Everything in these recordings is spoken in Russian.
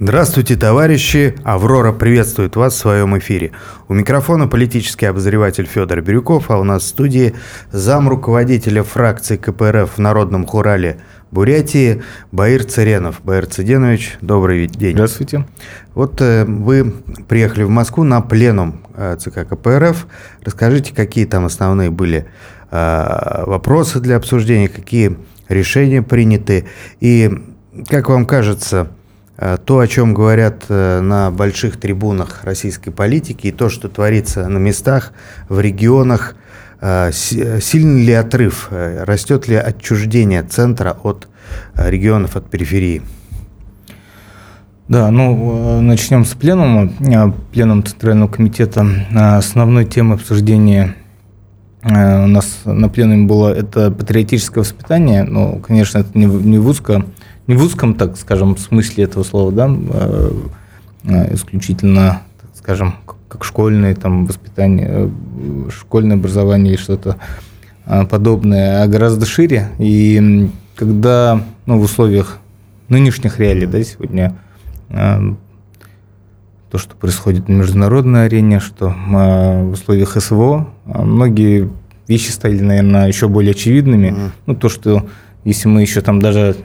Здравствуйте, товарищи! Аврора приветствует вас в своем эфире. У микрофона политический обозреватель Федор Бирюков, а у нас в студии зам руководителя фракции КПРФ в Народном Хурале Бурятии Баир Царенов. Баир Циденович, добрый день. Здравствуйте. Вот э, вы приехали в Москву на пленум э, ЦК КПРФ. Расскажите, какие там основные были э, вопросы для обсуждения, какие решения приняты и, как вам кажется, то, о чем говорят э, на больших трибунах российской политики, и то, что творится на местах, в регионах, э, сильный ли отрыв, растет ли отчуждение центра от регионов, от периферии? Да, ну, начнем с пленума. Пленум Центрального комитета. Основной темой обсуждения у нас на пленуме было это патриотическое воспитание. Ну, конечно, это не, не в узко в узком, так скажем, смысле этого слова, да, а, а, исключительно, так скажем, как школьное там воспитание, э, школьное образование или что-то а, подобное, а гораздо шире. И когда ну, в условиях нынешних реалий, да, сегодня то, что происходит на международной арене, что в условиях СВО многие вещи стали, наверное, еще более очевидными. Mm. Ну, то, что если мы еще там даже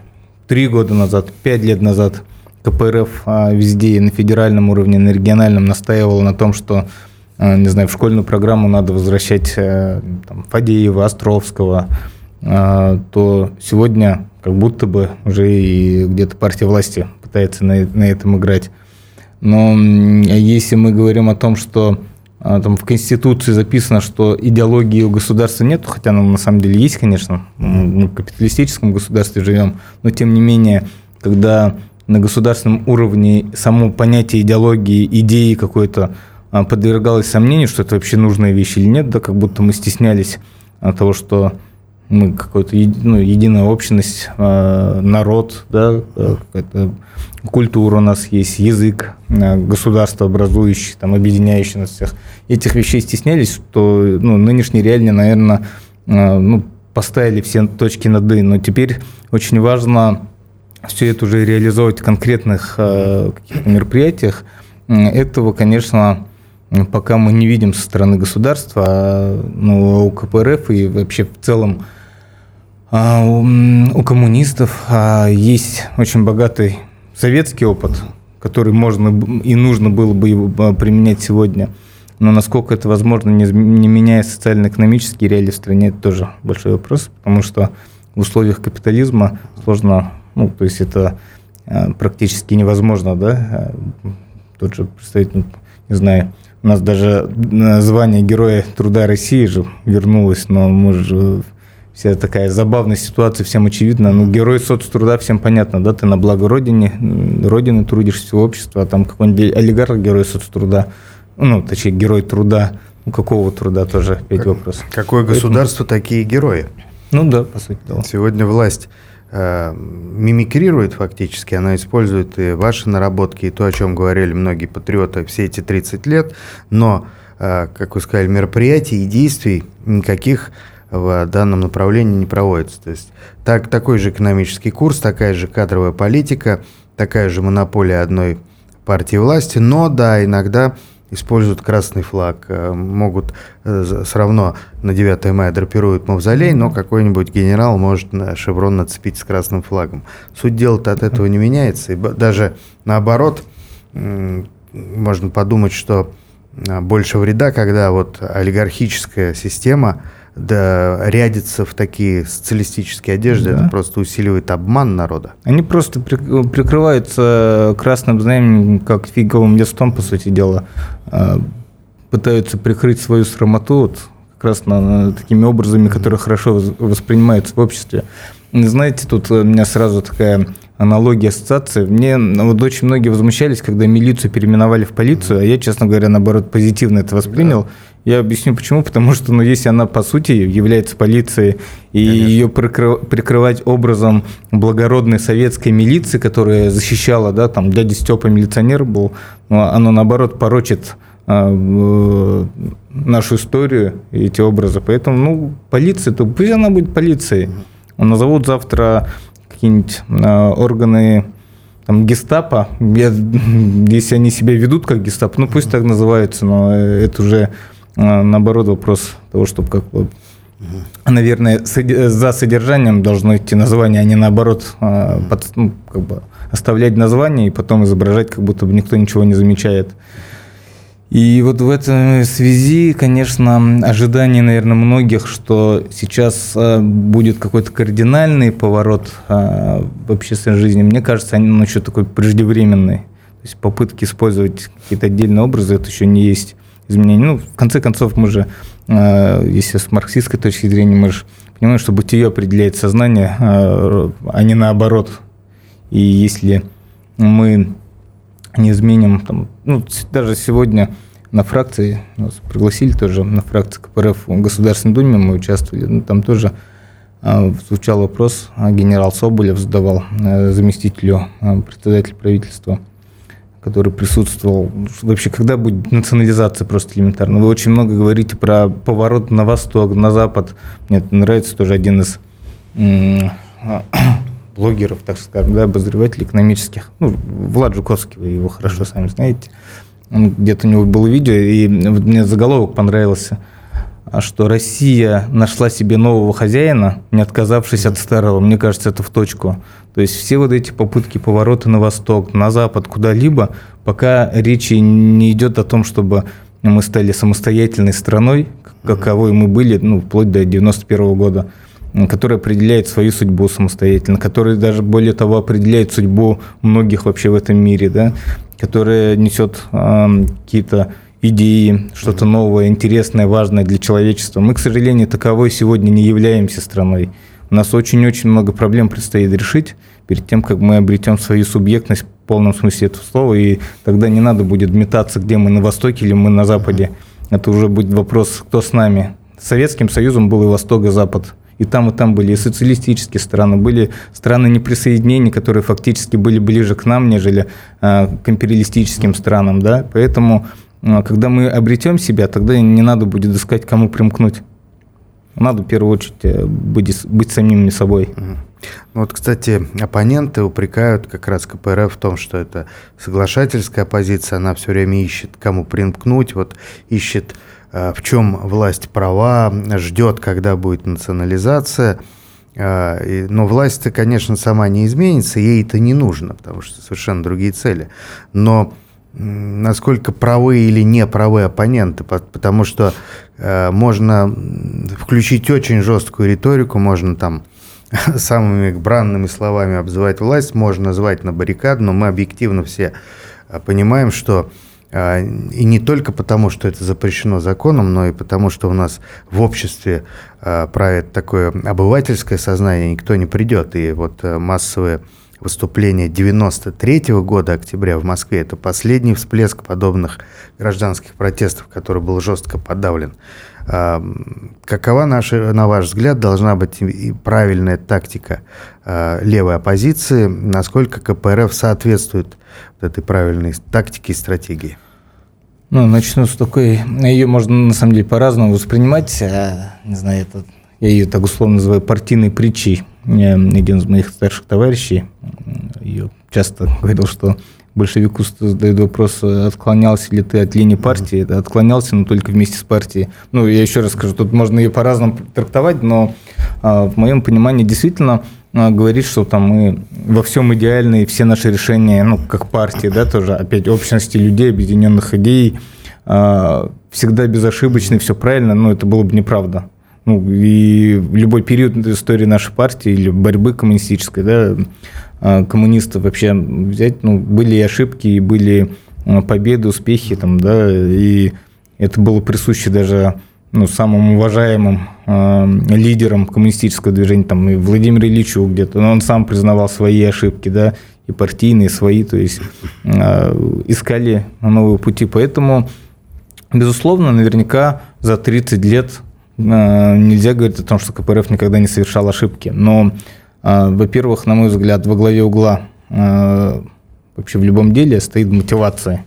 три года назад, пять лет назад КПРФ а, везде, и на федеральном уровне, и на региональном настаивал на том, что а, не знаю, в школьную программу надо возвращать э, там, Фадеева, Островского, а, то сегодня как будто бы уже и где-то партия власти пытается на, на этом играть. Но если мы говорим о том, что там в Конституции записано, что идеологии у государства нет, хотя она на самом деле есть, конечно, мы в капиталистическом государстве живем, но тем не менее, когда на государственном уровне само понятие идеологии, идеи какой-то а, подвергалось сомнению, что это вообще нужная вещь или нет, да, как будто мы стеснялись того, что мы какой-то ну, единая общность, э, народ, да, э, культура у нас есть, язык, э, государство образующий, там, объединяющий нас всех. Этих вещей стеснялись, что ну, нынешние реалии, наверное, ну, поставили все точки над «и». Но теперь очень важно все это уже реализовывать в конкретных мероприятиях. Этого, конечно, пока мы не видим со стороны государства, а, ну, у КПРФ и вообще в целом а, у коммунистов а, есть очень богатый советский опыт, который можно и нужно было бы а, применять сегодня. Но насколько это возможно, не, не меняя социально-экономические реалии в стране, это тоже большой вопрос, потому что в условиях капитализма сложно, ну, то есть это практически невозможно, да, тот же представитель, не знаю, у нас даже звание Героя Труда России же вернулось, но мы же вся такая забавная ситуация, всем очевидно. Ну, герой соцтруда, всем понятно, да, ты на благо Родине, Родины трудишься, общества, а там какой-нибудь олигарх герой соцтруда, ну, точнее, герой труда, ну, какого труда тоже опять как, вопрос. Какое государство, Поэтому... такие герои? Ну да, по сути дела. Сегодня власть э, мимикрирует фактически, она использует и ваши наработки, и то, о чем говорили многие патриоты все эти 30 лет, но, э, как вы сказали, мероприятий и действий никаких в данном направлении не проводится. То есть так, такой же экономический курс, такая же кадровая политика, такая же монополия одной партии власти, но да, иногда используют красный флаг, э, могут э, все равно на 9 мая драпируют мавзолей, но какой-нибудь генерал может на шеврон нацепить с красным флагом. Суть дела-то от этого не меняется, и даже наоборот, можно подумать, что э, больше вреда, когда вот олигархическая система да, рядиться в такие социалистические одежды, да. это просто усиливает обман народа. Они просто прикрываются красным знаменем, как фиговым листом, по сути дела, а, пытаются прикрыть свою срамоту вот, как раз на, на, такими образами, которые хорошо воспринимаются в обществе. Знаете, тут у меня сразу такая аналогия, ассоциация. Мне вот очень многие возмущались, когда милицию переименовали в полицию, а я, честно говоря, наоборот, позитивно это воспринял. Да. Я объясню почему. Потому что, ну, если она, по сути, является полицией, и Конечно. ее прикры- прикрывать образом благородной советской милиции, которая защищала, да, там, дядя Степа милиционер был, ну, оно, наоборот, порочит а, нашу историю и эти образы. Поэтому, ну, полиция, то пусть она будет полицией. Назовут завтра какие-нибудь а, органы там гестапо, я, если они себя ведут как гестапо, ну пусть так называются, но это уже наоборот вопрос того, чтобы как бы Наверное, за содержанием должно идти название, а не наоборот под, ну, как бы оставлять название и потом изображать, как будто бы никто ничего не замечает. И вот в этой связи, конечно, ожидание, наверное, многих, что сейчас а, будет какой-то кардинальный поворот а, в общественной жизни, мне кажется, они ну, еще такой преждевременный. То есть попытки использовать какие-то отдельные образы, это еще не есть изменение. Ну, в конце концов, мы же, а, если с марксистской точки зрения, мы же понимаем, что бытие определяет сознание, а не наоборот. И если мы не изменим, там, ну, даже сегодня на фракции, нас пригласили тоже на фракции КПРФ в Государственной Думе, мы участвовали, ну, там тоже а, звучал вопрос, генерал Соболев задавал заместителю председателя правительства, который присутствовал. Вообще, когда будет национализация просто элементарно? Вы очень много говорите про поворот на восток, на запад. Мне это нравится тоже один из блогеров, так скажем, да, обозревателей экономических. Ну, Влад Жуковский, вы его хорошо сами знаете. Где-то у него было видео, и мне заголовок понравился, а что Россия нашла себе нового хозяина, не отказавшись от старого. Мне кажется, это в точку. То есть все вот эти попытки поворота на восток, на запад, куда-либо, пока речи не идет о том, чтобы мы стали самостоятельной страной, каковой мы были, ну, вплоть до 91 года, который определяет свою судьбу самостоятельно, который даже более того определяет судьбу многих вообще в этом мире, да, которая несет э, какие-то идеи, что-то новое, интересное, важное для человечества. Мы, к сожалению, таковой сегодня не являемся страной. У нас очень-очень много проблем предстоит решить перед тем, как мы обретем свою субъектность в полном смысле этого слова, и тогда не надо будет метаться, где мы на Востоке или мы на Западе. Это уже будет вопрос, кто с нами. Советским Союзом был и Восток, и Запад. И там, и там были и социалистические страны, были страны неприсоединения, которые фактически были ближе к нам, нежели э, к империалистическим странам. Да? Поэтому, э, когда мы обретем себя, тогда не надо будет искать, кому примкнуть. Надо в первую очередь э, быть, быть самими собой. Ну вот, кстати, оппоненты упрекают как раз КПРФ в том, что это соглашательская оппозиция, она все время ищет, кому примкнуть, вот ищет Э, в чем власть права, ждет, когда будет национализация. Э, но власть-то, конечно, сама не изменится, ей это не нужно, потому что совершенно другие цели. Но насколько правы или не правы оппоненты, потому что э, можно включить очень жесткую риторику, можно там самыми бранными словами обзывать власть, можно назвать на баррикаду, но мы объективно все понимаем, что а, и не только потому, что это запрещено законом, но и потому, что у нас в обществе а, правит такое обывательское сознание, никто не придет. И вот э, массовые выступления 93 -го года, октября в Москве, это последний всплеск подобных гражданских протестов, который был жестко подавлен. А, какова, наша, на ваш взгляд, должна быть и правильная тактика левой оппозиции? Насколько КПРФ соответствует этой правильной тактике и стратегии? Ну, начну с такой, ее можно на самом деле по-разному воспринимать. А, не знаю, это, я ее так условно называю партийной притчей. Один из моих старших товарищей ее часто говорил, что большевику задают вопрос, отклонялся ли ты от линии партии. Отклонялся, но только вместе с партией. Ну, я еще раз скажу, тут можно ее по-разному трактовать, но а, в моем понимании действительно а, говорит, что там мы во всем идеальны, и все наши решения, ну, как партии, да, тоже, опять, общности людей, объединенных идей, а, всегда безошибочны, все правильно, но это было бы неправда. Ну, и любой период истории нашей партии или борьбы коммунистической, да, а, коммунистов вообще взять, ну, были и ошибки, и были победы, успехи, там, да, и это было присуще даже ну, самым уважаемым э, лидером коммунистического движения, там, и Владимир Ильичу где-то, но он сам признавал свои ошибки, да, и партийные, свои, то есть э, искали новые пути. Поэтому, безусловно, наверняка за 30 лет нельзя говорить о том, что КПРФ никогда не совершал ошибки. Но, э, во-первых, на мой взгляд, во главе угла э, вообще в любом деле стоит мотивация,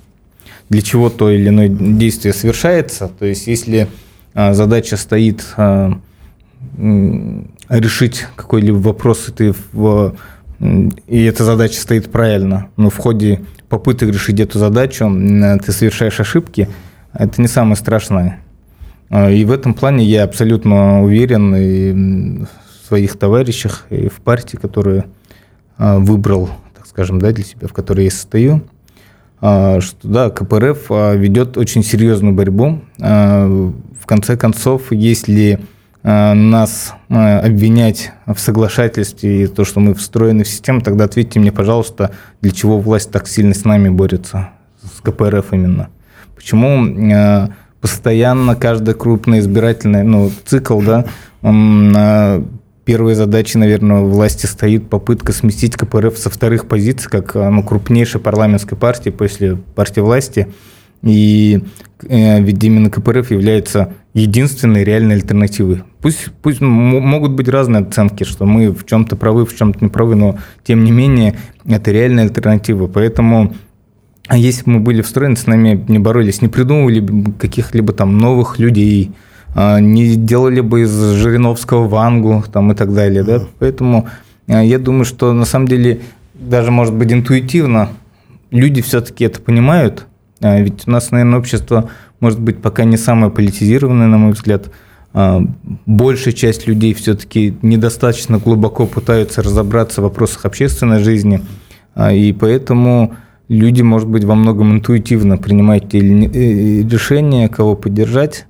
для чего то или иное действие совершается. То есть, если а, задача стоит а, решить какой-либо вопрос, и ты в и эта задача стоит правильно, но в ходе попыток решить эту задачу ты совершаешь ошибки, это не самое страшное. А, и в этом плане я абсолютно уверен и в своих товарищах, и в партии, которую а, выбрал, так скажем, да, для себя, в которой я состою, а, что да, КПРФ ведет очень серьезную борьбу. В конце концов, если нас обвинять в соглашательстве и то, что мы встроены в систему, тогда ответьте мне, пожалуйста, для чего власть так сильно с нами борется, с КПРФ именно. Почему постоянно каждый крупный избирательный ну, цикл, да, он на первой задачей, наверное, власти стоит попытка сместить КПРФ со вторых позиций, как ну, крупнейшей парламентской партии после партии власти. И э, ведь именно КПРФ является единственной реальной альтернативой. Пусть, пусть могут быть разные оценки, что мы в чем-то правы, в чем-то не правы, но тем не менее это реальная альтернатива. Поэтому а если бы мы были встроены, с нами не боролись, не придумывали бы каких-либо там новых людей, а, не делали бы из Жириновского Вангу там, и так далее. Да? Поэтому а, я думаю, что на самом деле даже, может быть, интуитивно люди все-таки это понимают. Ведь у нас, наверное, общество, может быть, пока не самое политизированное, на мой взгляд. Большая часть людей все-таки недостаточно глубоко пытаются разобраться в вопросах общественной жизни. И поэтому люди, может быть, во многом интуитивно принимают э, решения, кого поддержать.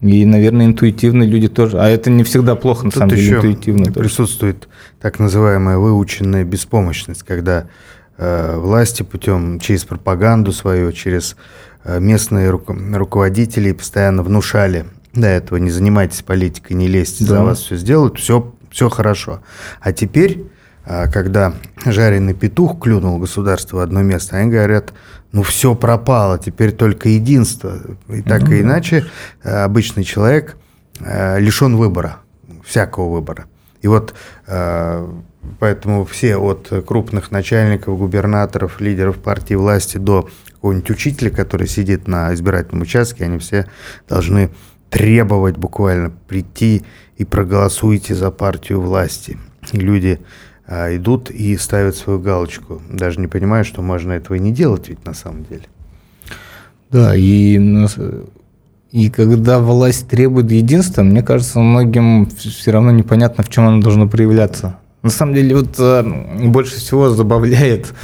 И, наверное, интуитивно люди тоже. А это не всегда плохо, на Тут самом деле, интуитивно. Присутствует так называемая выученная беспомощность, когда э, власти путем через пропаганду свою, через э, местные руко- руководители постоянно внушали до этого не занимайтесь политикой, не лезьте, да. за вас все сделают, все, все хорошо. А теперь когда жареный петух клюнул государство в одно место, они говорят, ну все пропало, теперь только единство. И так mm-hmm. и иначе э, обычный человек э, лишен выбора, всякого выбора. И вот э, поэтому все от крупных начальников, губернаторов, лидеров партии власти до какого-нибудь учителя, который сидит на избирательном участке, они все должны требовать буквально прийти и проголосуйте за партию власти. И люди а, идут и ставят свою галочку, даже не понимая, что можно этого и не делать ведь на самом деле. Да, и, и когда власть требует единства, мне кажется, многим все равно непонятно, в чем оно должно проявляться. На самом деле, вот а, больше всего забавляет,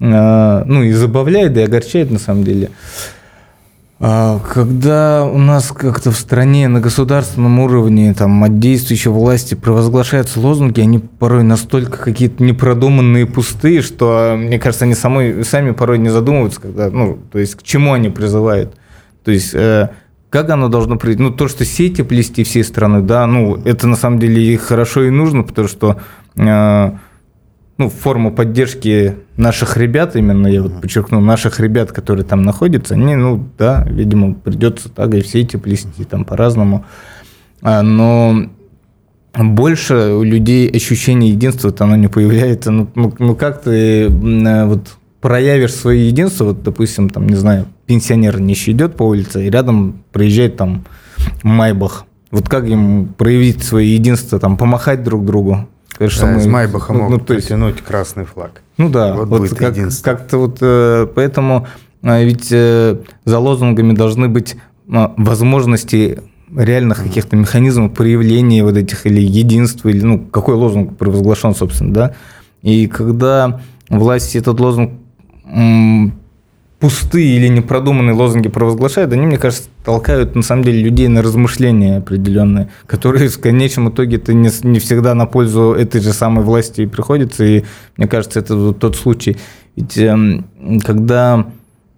а, ну и забавляет, и огорчает на самом деле, а, когда у нас как-то в стране на государственном уровне там, от действующей власти провозглашаются лозунги, они порой настолько какие-то непродуманные, пустые, что, мне кажется, они самой, сами порой не задумываются, когда, ну, то есть к чему они призывают. То есть э, как оно должно прийти? Ну, то, что сети плести всей страны, да, ну, это на самом деле и хорошо и нужно, потому что э, ну, форму поддержки наших ребят, именно я вот подчеркну, наших ребят, которые там находятся, они, ну, да, видимо, придется так и все эти плести там по-разному. А, но больше у людей ощущение единства-то оно не появляется. Ну, ну, ну как ты вот проявишь свое единство, вот, допустим, там, не знаю, пенсионер нищий идет по улице, и рядом проезжает там Майбах. Вот как им проявить свое единство, там, помахать друг другу? Конечно, да, мы, из Майбаха ну, могут ну, то есть, потянуть красный флаг. Ну да, вот, вот будет как, как-то вот э, поэтому э, ведь э, за лозунгами должны быть возможности реальных каких-то механизмов проявления вот этих или единства, или ну какой лозунг провозглашен, собственно, да. И когда власть этот лозунг пустые или непродуманные лозунги провозглашают, они, мне кажется, толкают на самом деле людей на размышления определенные, которые в конечном итоге это не, не всегда на пользу этой же самой власти и приходится. И мне кажется, это вот тот случай. Ведь эм, когда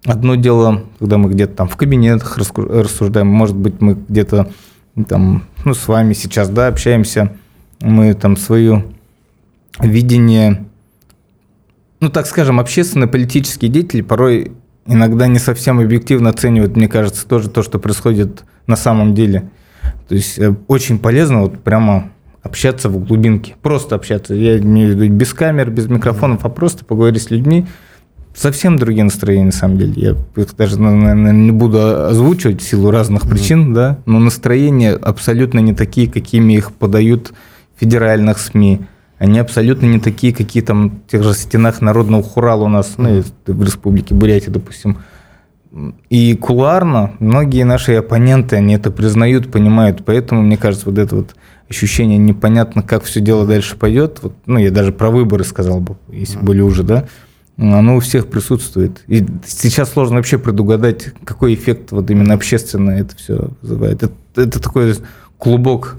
одно дело, когда мы где-то там в кабинетах рассуждаем, может быть, мы где-то там, ну, с вами сейчас, да, общаемся, мы там свое видение ну, так скажем, общественные политические деятели порой иногда не совсем объективно оценивают, мне кажется, тоже то, что происходит на самом деле. То есть э, очень полезно вот прямо общаться в глубинке, просто общаться. Я имею в виду без камер, без микрофонов, а просто поговорить с людьми. Совсем другие настроения, на самом деле. Я их даже, наверное, не буду озвучивать в силу разных mm-hmm. причин, да, но настроения абсолютно не такие, какими их подают в федеральных СМИ, они абсолютно не такие, какие там в тех же стенах народного хурала у нас, ну, в республике Бурятия, допустим. И кулуарно многие наши оппоненты, они это признают, понимают. Поэтому, мне кажется, вот это вот ощущение непонятно, как все дело дальше пойдет. Вот, ну, я даже про выборы сказал бы, если были уже, да. Оно у всех присутствует. И сейчас сложно вообще предугадать, какой эффект вот именно общественно это все вызывает. Это, это такой клубок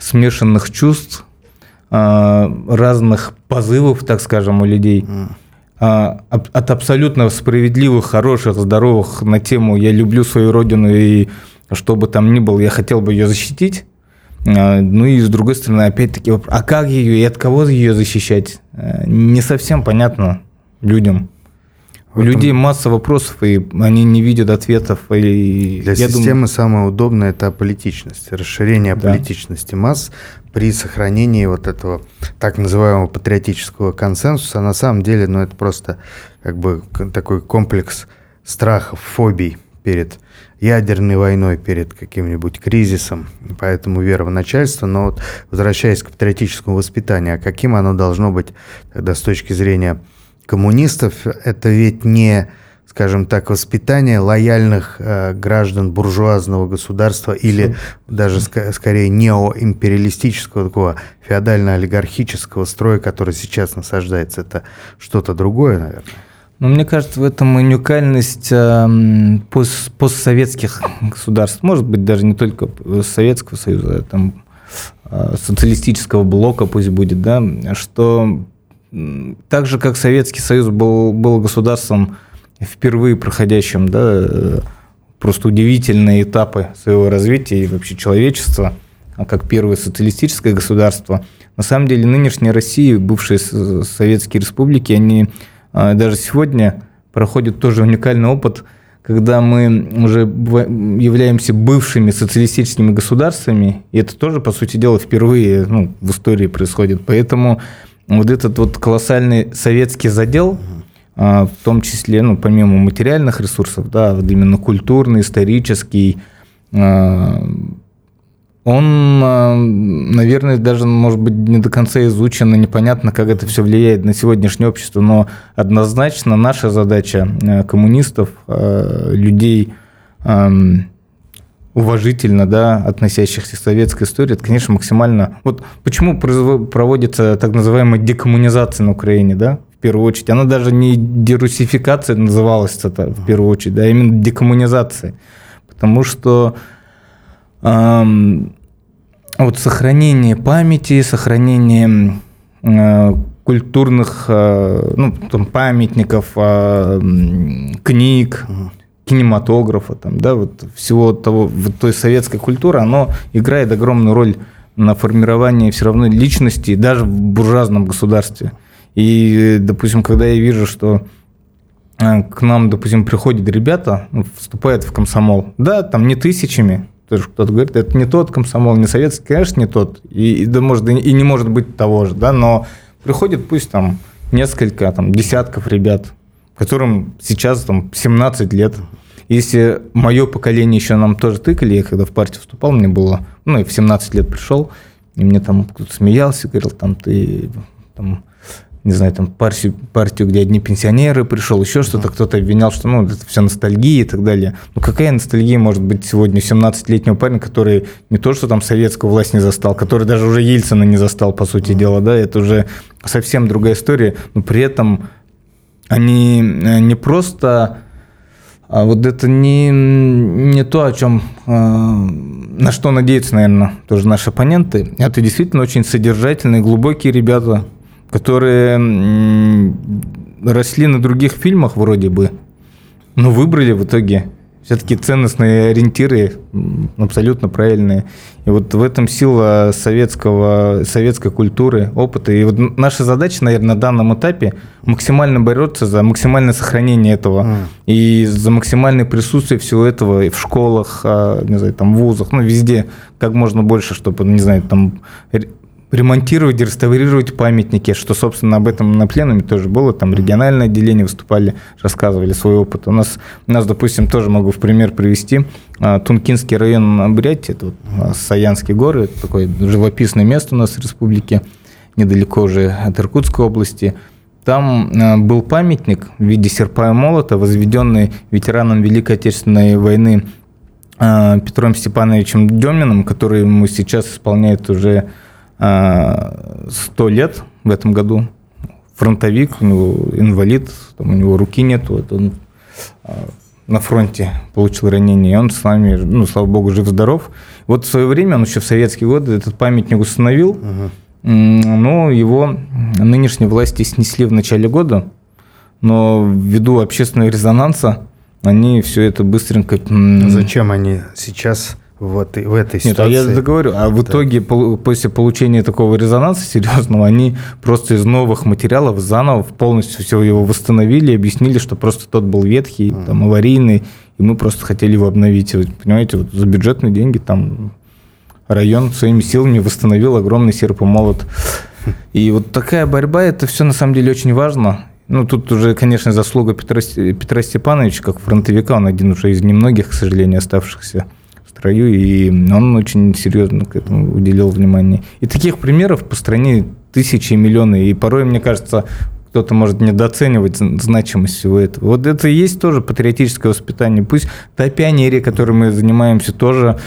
смешанных чувств, разных позывов, так скажем, у людей. А, от абсолютно справедливых, хороших, здоровых на тему «я люблю свою родину и что бы там ни было, я хотел бы ее защитить», а, ну и с другой стороны, опять-таки, а как ее и от кого ее защищать? Не совсем понятно людям. У этом... людей масса вопросов, и они не видят ответов. И Для системы думаю... самое удобное – это политичность, расширение да. политичности масс при сохранении вот этого так называемого патриотического консенсуса. На самом деле, ну, это просто как бы такой комплекс страхов, фобий перед ядерной войной, перед каким-нибудь кризисом, поэтому вера в начальство. Но вот возвращаясь к патриотическому воспитанию, а каким оно должно быть тогда с точки зрения коммунистов, это ведь не, скажем так, воспитание лояльных э, граждан буржуазного государства или даже ск- скорее неоимпериалистического такого феодально-олигархического строя, который сейчас насаждается. Это что-то другое, наверное. Ну, мне кажется, в этом уникальность э, пост постсоветских государств. Может быть, даже не только Советского Союза, а там э, социалистического блока пусть будет, да, что так же, как Советский Союз был, был государством впервые проходящим, да, просто удивительные этапы своего развития и вообще человечества, а как первое социалистическое государство. На самом деле нынешняя Россия, бывшие советские республики, они а, даже сегодня проходят тоже уникальный опыт, когда мы уже являемся бывшими социалистическими государствами, и это тоже, по сути дела, впервые ну, в истории происходит. Поэтому вот этот вот колоссальный советский задел, а, в том числе, ну, помимо материальных ресурсов, да, вот именно культурный, исторический, а, он, а, наверное, даже, может быть, не до конца изучен, и непонятно, как это все влияет на сегодняшнее общество, но однозначно наша задача коммунистов, людей, уважительно, да, относящихся к советской истории, это, конечно, максимально... Вот почему проводится так называемая декоммунизация на Украине, да, в первую очередь. Она даже не дерусификация называлась это в первую очередь, да, а именно декоммунизация. Потому что эм, вот сохранение памяти, сохранение э, культурных э, ну, там, памятников, э, книг, кинематографа, там, да, вот всего того, вот той советской культуры, оно играет огромную роль на формировании все равно личности, даже в буржуазном государстве. И, допустим, когда я вижу, что э, к нам, допустим, приходят ребята, ну, вступают в комсомол, да, там не тысячами, тоже кто-то говорит, это не тот комсомол, не советский, конечно, не тот, и, и да, может, и не может быть того же, да, но приходит пусть там несколько, там, десятков ребят, которым сейчас там 17 лет. Если мое поколение еще нам тоже тыкали, я когда в партию вступал, мне было, ну, и в 17 лет пришел, и мне там кто-то смеялся, говорил, там ты, там, не знаю, там партию, партию, где одни пенсионеры пришел, еще что-то, кто-то обвинял, что ну, это все ностальгия и так далее. Ну какая ностальгия может быть сегодня 17-летнего парня, который не то, что там советскую власть не застал, который даже уже Ельцина не застал, по сути дела, да, это уже совсем другая история, но при этом они э, не просто а вот это не, не то, о чем, э, на что надеются, наверное, тоже наши оппоненты. Это действительно очень содержательные, глубокие ребята, которые росли на других фильмах вроде бы, но выбрали в итоге все-таки ценностные ориентиры абсолютно правильные. И вот в этом сила советского, советской культуры, опыта. И вот наша задача, наверное, на данном этапе максимально бороться за максимальное сохранение этого. Mm. И за максимальное присутствие всего этого и в школах, а, не знаю, там, в вузах, ну, везде, как можно больше, чтобы, не знаю, там ремонтировать, реставрировать памятники, что, собственно, об этом на пленуме тоже было. Там региональное отделение выступали, рассказывали свой опыт. У нас, у нас допустим, тоже могу в пример привести. А, Тункинский район Бурятии, это вот а, Саянские горы, это такое живописное место у нас в республике. недалеко уже от Иркутской области. Там э, был памятник в виде серпа и молота, возведенный ветераном Великой Отечественной войны Петром Степановичем Деминым, который ему сейчас исполняет уже 100 лет в этом году. Фронтовик, у него инвалид, там у него руки нет, вот он на фронте получил ранение, и он с нами, ну, слава богу, жив-здоров. Вот в свое время, он еще в советские годы этот памятник установил, угу. но его нынешние власти снесли в начале года, но ввиду общественного резонанса они все это быстренько... Зачем они сейчас вот в этой ситуации. Нет, а я договорю. А в итоге, после получения такого резонанса серьезного, они просто из новых материалов заново полностью все его восстановили, объяснили, что просто тот был ветхий, mm. там, аварийный, и мы просто хотели его обновить. Понимаете, вот за бюджетные деньги там район своими силами восстановил огромный серп и молот. И вот такая борьба, это все на самом деле очень важно. Ну, тут уже, конечно, заслуга Петра, Петра Степановича, как фронтовика, он один уже из немногих, к сожалению, оставшихся строю, и он очень серьезно к этому уделил внимание. И таких примеров по стране тысячи и миллионы. И порой, мне кажется, кто-то может недооценивать значимость всего этого. Вот это и есть тоже патриотическое воспитание. Пусть та пионерия, которой мы занимаемся, тоже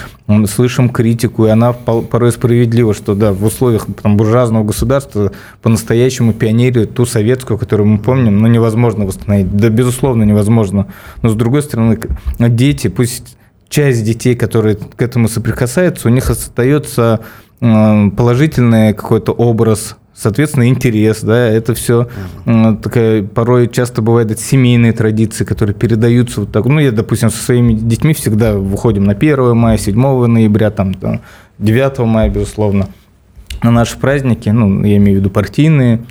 слышим критику, и она порой справедлива, что да, в условиях там, буржуазного государства по-настоящему пионерию, ту советскую, которую мы помним, ну, невозможно восстановить. Да, безусловно, невозможно. Но, с другой стороны, дети, пусть часть детей, которые к этому соприкасаются, у них остается положительный какой-то образ соответственно, интерес, да, это все такая, порой часто бывает это семейные традиции, которые передаются вот так. Ну, я, допустим, со своими детьми всегда выходим на 1 мая, 7 ноября, там, 9 мая, безусловно, на наши праздники, ну, я имею в виду партийные,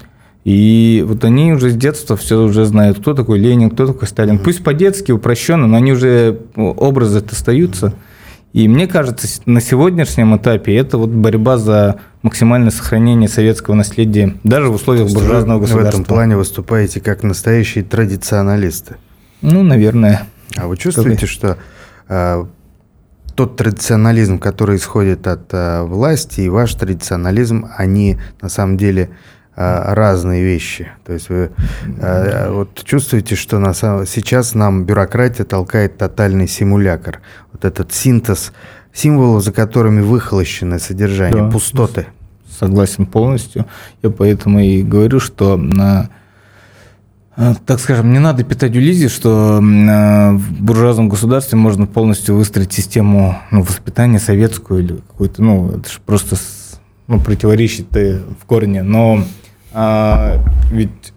и вот они уже с детства все уже знают, кто такой Ленин, кто такой Сталин. Пусть по-детски, упрощенно, но они уже образы остаются. И мне кажется, на сегодняшнем этапе это вот борьба за максимальное сохранение советского наследия, даже в условиях буржуазного государства. В этом плане выступаете как настоящие традиционалисты. Ну, наверное. А вы чувствуете, что э, тот традиционализм, который исходит от э, власти, и ваш традиционализм, они на самом деле а, разные вещи. То есть вы а, вот чувствуете, что на самом, сейчас нам бюрократия толкает тотальный симулятор. Вот этот синтез символов, за которыми выхолощенное содержание, да, пустоты. Согласен полностью. Я поэтому и говорю, что на а, так скажем, не надо питать иллюзии, что в буржуазном государстве можно полностью выстроить систему ну, воспитания советскую или какую-то, ну, это же просто ну, противоречит в корне. Но а, ведь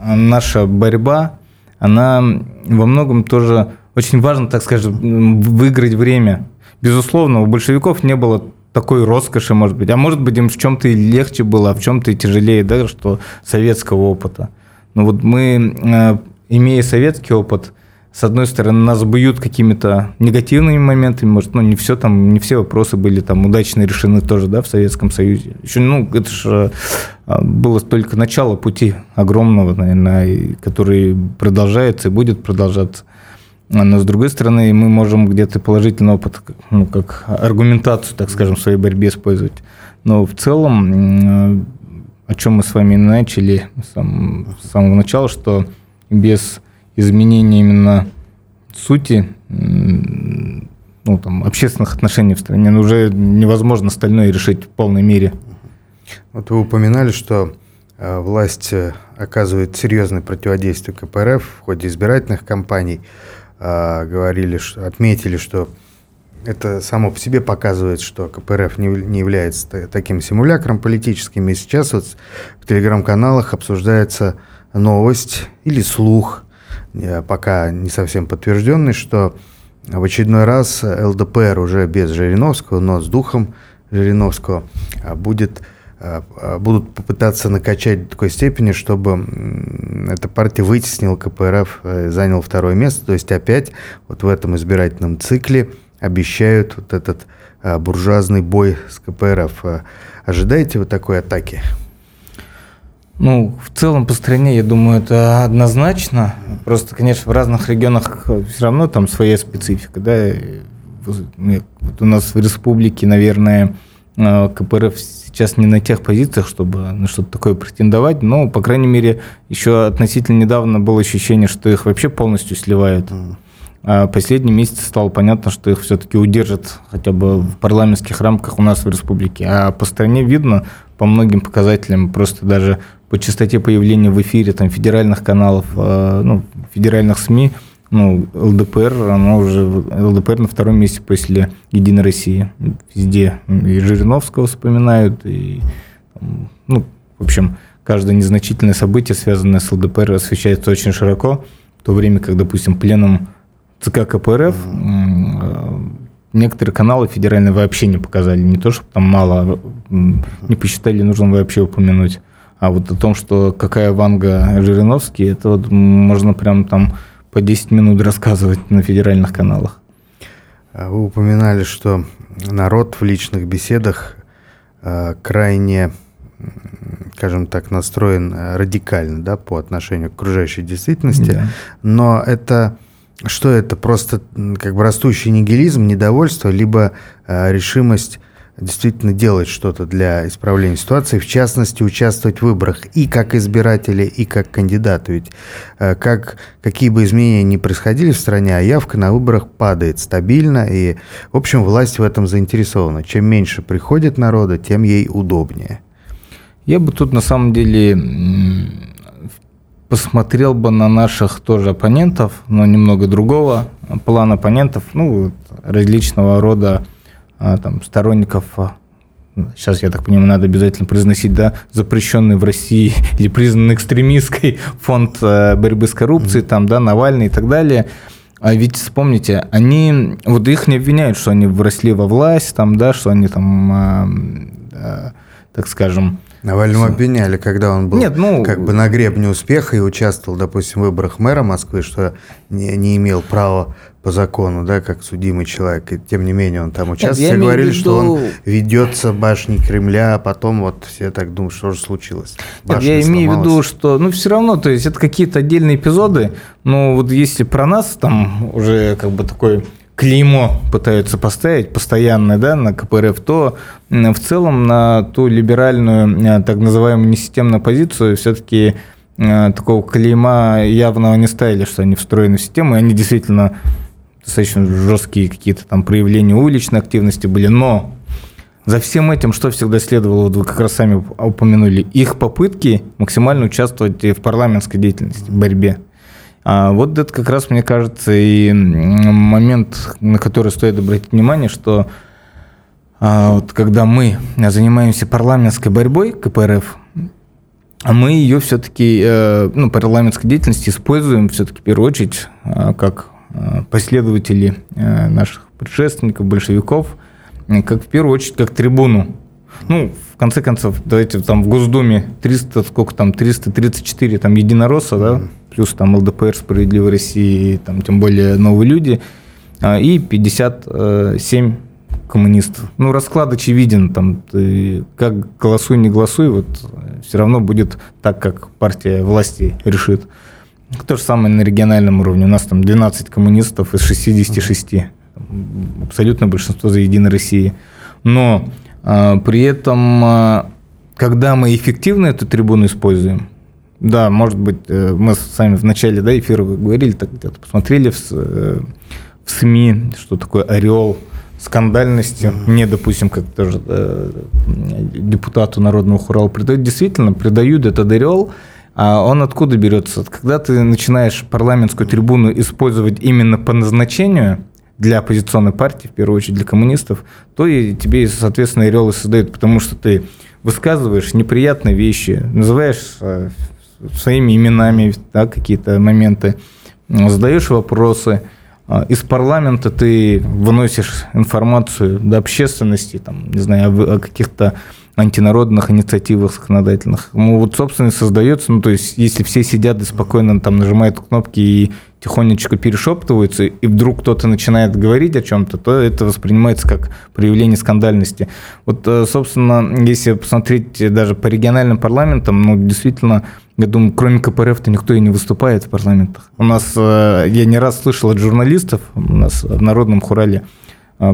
наша борьба, она во многом тоже очень важно, так скажем, выиграть время. Безусловно, у большевиков не было такой роскоши, может быть. А может быть, им в чем-то и легче было, а в чем-то и тяжелее, да, что советского опыта. Но вот мы, э, имея советский опыт, с одной стороны, нас бьют какими-то негативными моментами, может, ну, не все там, не все вопросы были там удачно решены тоже, да, в Советском Союзе. Еще, ну, это же а, было только начало пути огромного, наверное, который продолжается и будет продолжаться. Но, с другой стороны, мы можем где-то положительный опыт, ну, как аргументацию, так скажем, в своей борьбе использовать. Но в целом, о чем мы с вами начали с самого начала, что без изменение именно сути ну, там, общественных отношений в стране, но уже невозможно остальное решить в полной мере. Вот вы упоминали, что э, власть э, оказывает серьезное противодействие КПРФ в ходе избирательных кампаний. Э, говорили, отметили, что это само по себе показывает, что КПРФ не, не является таким симулякром политическим. И сейчас вот в телеграм-каналах обсуждается новость или слух – пока не совсем подтвержденный, что в очередной раз ЛДПР уже без Жириновского, но с духом Жириновского а, будет, а, а, будут попытаться накачать до такой степени, чтобы эта партия вытеснила КПРФ, э, занял второе место. То есть опять вот в этом избирательном цикле обещают вот этот буржуазный бой с КПРФ. Ожидаете вы такой атаки? Ну, в целом по стране, я думаю, это однозначно. Просто, конечно, в разных регионах все равно там своя специфика, да. Вот у нас в республике, наверное, э, КПРФ сейчас не на тех позициях, чтобы на что-то такое претендовать, но, по крайней мере, еще относительно недавно было ощущение, что их вообще полностью сливают. А последний месяц стало понятно, что их все-таки удержат хотя бы в парламентских рамках у нас в республике. А по стране видно по многим показателям, просто даже по частоте появления в эфире там, федеральных каналов, э, ну, федеральных СМИ, ну, ЛДПР, оно уже ЛДПР на втором месте после Единой России. Везде и Жириновского вспоминают, и, ну, в общем, каждое незначительное событие, связанное с ЛДПР, освещается очень широко, в то время как, допустим, пленум ЦК КПРФ э, некоторые каналы федеральные вообще не показали. Не то, чтобы там мало, не посчитали нужным вообще упомянуть. А вот о том, что какая Ванга Жириновский, это вот можно прям там по 10 минут рассказывать на федеральных каналах. А вы упоминали, что народ в личных беседах э, крайне, скажем так, настроен радикально да, по отношению к окружающей действительности, да. но это что это? Просто как бы растущий нигилизм, недовольство, либо э, решимость действительно делать что-то для исправления ситуации, в частности, участвовать в выборах и как избиратели, и как кандидаты. Ведь э, как, какие бы изменения ни происходили в стране, а явка на выборах падает стабильно, и, в общем, власть в этом заинтересована. Чем меньше приходит народа, тем ей удобнее. Я бы тут на самом деле посмотрел бы на наших тоже оппонентов, но немного другого плана оппонентов, ну, различного рода там, сторонников а, сейчас, я так понимаю, надо обязательно произносить, да, запрещенный в России или признанный экстремистской фонд э, борьбы с коррупцией, mm-hmm. там, да, Навальный и так далее. А ведь вспомните, они, вот их не обвиняют, что они вросли во власть, там, да, что они там, э, так скажем, Навального обвиняли, когда он был Нет, ну, как бы на гребне успеха и участвовал, допустим, в выборах мэра Москвы, что не, не имел права по закону, да, как судимый человек. И тем не менее он там участвовал. Все говорили, виду... что он ведется башней Кремля, а потом вот все так думают, что же случилось. Нет, я имею в виду, что, ну, все равно, то есть это какие-то отдельные эпизоды, но вот если про нас там уже как бы такой клеймо пытаются поставить постоянное да, на КПРФ, то в целом на ту либеральную, э, так называемую несистемную позицию все-таки э, такого клейма явного не ставили, что они встроены в систему, и они действительно достаточно жесткие какие-то там проявления уличной активности были, но за всем этим что всегда следовало, вот вы как раз сами упомянули, их попытки максимально участвовать в парламентской деятельности, в борьбе. А вот это как раз, мне кажется, и момент, на который стоит обратить внимание, что а, вот когда мы занимаемся парламентской борьбой КПРФ, мы ее все-таки, э, ну, парламентской деятельности используем все-таки в первую очередь а, как а, последователи э, наших предшественников, большевиков, как в первую очередь как трибуну. Ну, в конце концов, давайте там в Госдуме 300, сколько там, 334 там единоросса, да, плюс там ЛДПР «Справедливой России», там, тем более «Новые люди», и 57 коммунистов. Ну, расклад очевиден, там, ты как голосуй, не голосуй, вот все равно будет так, как партия власти решит. То же самое на региональном уровне. У нас там 12 коммунистов из 66. Абсолютно большинство за Единой России. Но а, при этом, а, когда мы эффективно эту трибуну используем, да, может быть, э, мы сами в начале да, эфира говорили, так где-то посмотрели в, э, в СМИ, что такое ореол скандальности, mm-hmm. мне, допустим, как тоже э, депутату Народного хурала придают, действительно придают этот ореол, а он откуда берется? Когда ты начинаешь парламентскую трибуну использовать именно по назначению для оппозиционной партии, в первую очередь для коммунистов, то и тебе, соответственно, ореолы создают, потому что ты высказываешь неприятные вещи, называешь своими именами да, какие-то моменты, задаешь вопросы. А, из парламента ты выносишь информацию до общественности, там, не знаю, о каких-то антинародных инициативах законодательных. Ну, вот, собственно, создается, ну, то есть, если все сидят и спокойно там нажимают кнопки и тихонечко перешептываются, и вдруг кто-то начинает говорить о чем-то, то это воспринимается как проявление скандальности. Вот, э, собственно, если посмотреть даже по региональным парламентам, ну, действительно, я думаю, кроме КПРФ-то никто и не выступает в парламентах. У нас, э, я не раз слышал от журналистов, у нас в Народном Хурале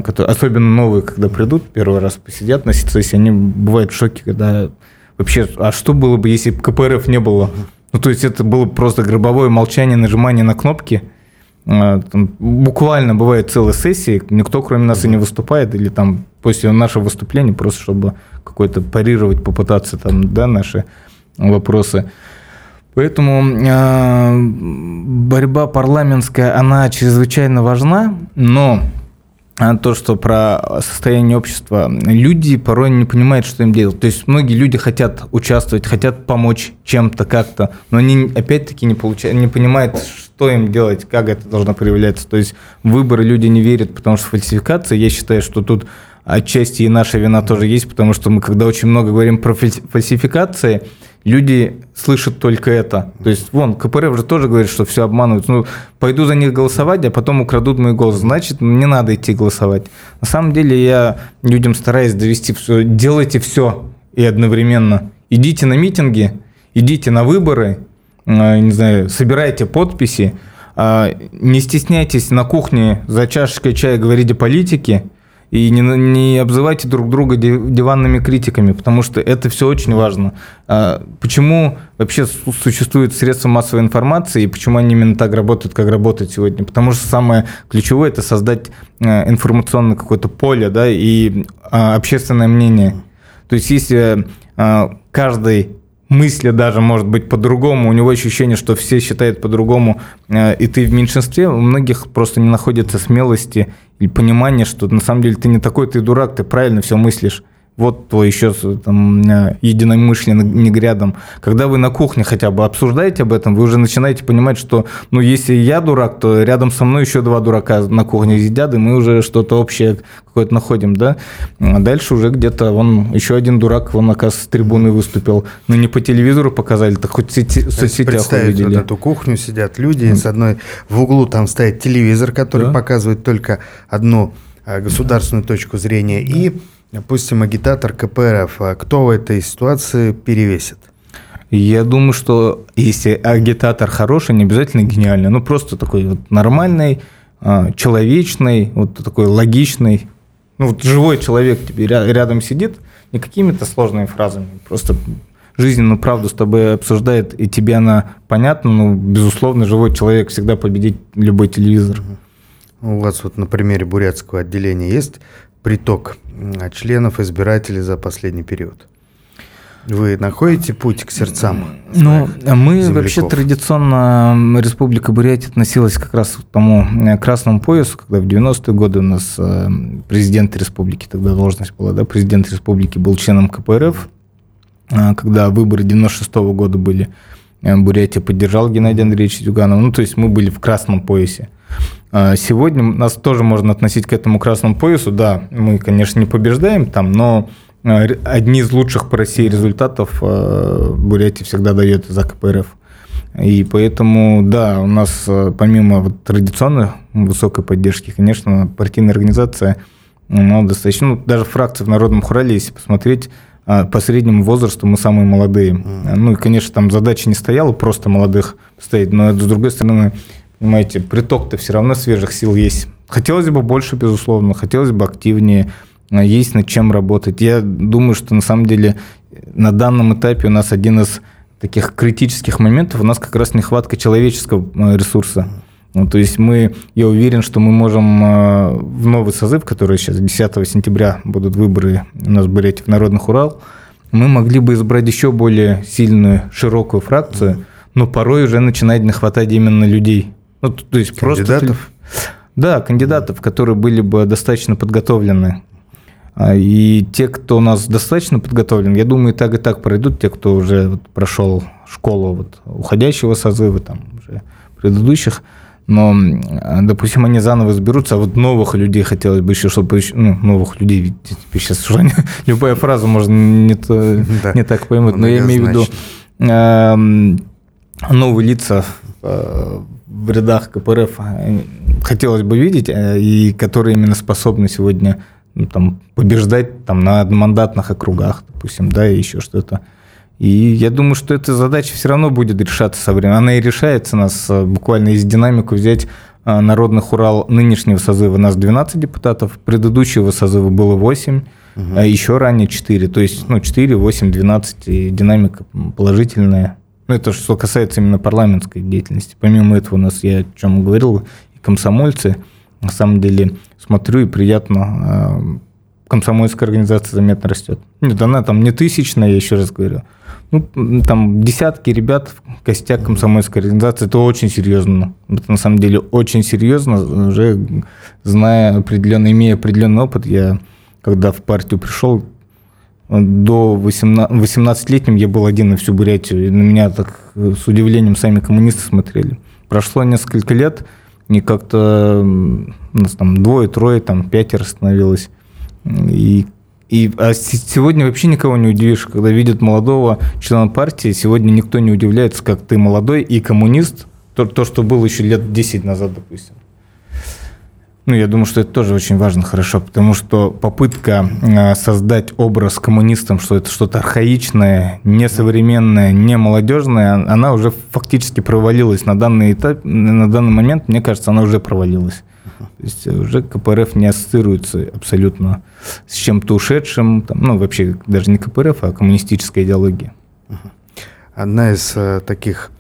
которые, особенно новые, когда придут, первый раз посидят на сессии, они бывают в шоке, когда вообще, а что было бы, если бы КПРФ не было? Ну, то есть это было просто гробовое молчание, нажимание на кнопки. А, там, буквально бывает целая сессия, никто кроме нас и не выступает, или там после нашего выступления, просто чтобы какой-то парировать, попытаться там, да, наши вопросы. Поэтому э, борьба парламентская, она чрезвычайно важна, но а то, что про состояние общества, люди порой не понимают, что им делать. То есть многие люди хотят участвовать, хотят помочь чем-то как-то, но они опять-таки не, получают, не понимают, что им делать, как это должно проявляться. То есть выборы люди не верят, потому что фальсификация, я считаю, что тут отчасти и наша вина тоже есть, потому что мы, когда очень много говорим про фальсификации, люди слышат только это. То есть, вон, КПРФ же тоже говорит, что все обманывают. Ну, пойду за них голосовать, а потом украдут мой голос. Значит, не надо идти голосовать. На самом деле, я людям стараюсь довести все. Делайте все и одновременно. Идите на митинги, идите на выборы, а, не знаю, собирайте подписи, а, не стесняйтесь на кухне за чашечкой чая говорить о политике – и не, не обзывайте друг друга диванными критиками, потому что это все очень важно. А почему вообще существуют средства массовой информации и почему они именно так работают, как работают сегодня? Потому что самое ключевое – это создать э, информационное какое-то поле да, и а, общественное мнение. То есть если а, каждый мысли даже может быть по-другому, у него ощущение, что все считают по-другому, э, и ты в меньшинстве, у многих просто не находится смелости и понимание, что на самом деле ты не такой, ты дурак, ты правильно все мыслишь вот твой еще там, единомышленник рядом. Когда вы на кухне хотя бы обсуждаете об этом, вы уже начинаете понимать, что, ну, если я дурак, то рядом со мной еще два дурака на кухне сидят, и мы уже что-то общее какое-то находим, да. А дальше уже где-то вон еще один дурак, он, оказывается, с трибуны выступил. Но не по телевизору показали, так хоть в соцсетях увидели. вот эту кухню сидят люди, mm. с одной в углу там стоит телевизор, который да. показывает только одну а, государственную точку зрения, и допустим, агитатор КПРФ, а кто в этой ситуации перевесит? Я думаю, что если агитатор хороший, не обязательно гениальный, ну просто такой вот нормальный, а, человечный, вот такой логичный, ну вот живой человек тебе рядом сидит, не какими-то сложными фразами, просто жизненную правду с тобой обсуждает, и тебе она понятна, ну, безусловно, живой человек всегда победит любой телевизор. У вас вот на примере бурятского отделения есть приток членов избирателей за последний период? Вы находите путь к сердцам? Ну, мы земляков? вообще традиционно, Республика Бурятия относилась как раз к тому э, красному поясу, когда в 90-е годы у нас э, президент республики, тогда должность была, да, президент республики был членом КПРФ, а, когда выборы 96 -го года были, э, Бурятия поддержал Геннадий Андреевич Зюганов, ну, то есть мы были в красном поясе. А, сегодня нас тоже можно относить к этому красному поясу. Да, мы, конечно, не побеждаем там, но а, одни из лучших по России результатов а, Бурятия всегда дает за КПРФ. И поэтому, да, у нас помимо вот традиционной высокой поддержки, конечно, партийная организация ну, достаточно, ну, даже фракции в Народном Хурале, если посмотреть, по среднему возрасту мы самые молодые. Mm. Ну и, конечно, там задача не стояла просто молодых стоять, но с другой стороны, Понимаете, приток-то все равно свежих сил есть. Хотелось бы больше, безусловно, хотелось бы активнее, есть над чем работать. Я думаю, что на самом деле на данном этапе у нас один из таких критических моментов, у нас как раз нехватка человеческого э, ресурса. Ну, то есть мы, я уверен, что мы можем э, в новый созыв, который сейчас 10 сентября будут выборы у нас были эти в Народных Урал, мы могли бы избрать еще более сильную, широкую фракцию, но порой уже начинает не хватать именно людей. Ну, то есть кандидатов? Просто... Да, кандидатов, которые были бы достаточно подготовлены. А, и те, кто у нас достаточно подготовлен, я думаю, и так, и так пройдут, те, кто уже вот прошел школу вот уходящего созыва, там, уже предыдущих, но, допустим, они заново изберутся, а вот новых людей хотелось бы еще, чтобы ну, новых людей, видите, сейчас уже любая фраза можно не, то, да, не так поймут, но я имею в виду э, новые лица в рядах КПРФ э, хотелось бы видеть, э, и которые именно способны сегодня ну, там, побеждать там, на одномандатных округах, допустим, да, и еще что-то. И я думаю, что эта задача все равно будет решаться со временем. Она и решается, нас э, буквально из динамику взять народных Урал нынешнего созыва у нас 12 депутатов, предыдущего созыва было 8, угу. а еще ранее 4. То есть ну, 4, 8, 12, и динамика положительная. Ну, это что касается именно парламентской деятельности. Помимо этого у нас, я о чем говорил, и комсомольцы. На самом деле смотрю и приятно комсомольская организация заметно растет. Нет, она там не тысячная, я еще раз говорю. Ну, там десятки ребят, костяк комсомольской организации, это очень серьезно. Это на самом деле очень серьезно, уже зная определенный, имея определенный опыт, я когда в партию пришел, до 18-летним я был один на всю Бурятию, и на меня так с удивлением сами коммунисты смотрели. Прошло несколько лет, и как-то нас там двое, трое, там пятеро становилось. И и а сегодня вообще никого не удивишь, когда видят молодого члена партии. Сегодня никто не удивляется, как ты молодой и коммунист. То, то что было еще лет 10 назад, допустим. Ну, я думаю, что это тоже очень важно, хорошо, потому что попытка а, создать образ коммунистам, что это что-то архаичное, несовременное, не молодежное, она уже фактически провалилась на данный этап, на данный момент, мне кажется, она уже провалилась. То есть уже КПРФ не ассоциируется абсолютно с чем-то ушедшим, там, ну, вообще даже не КПРФ, а коммунистическая идеология. Одна из э, таких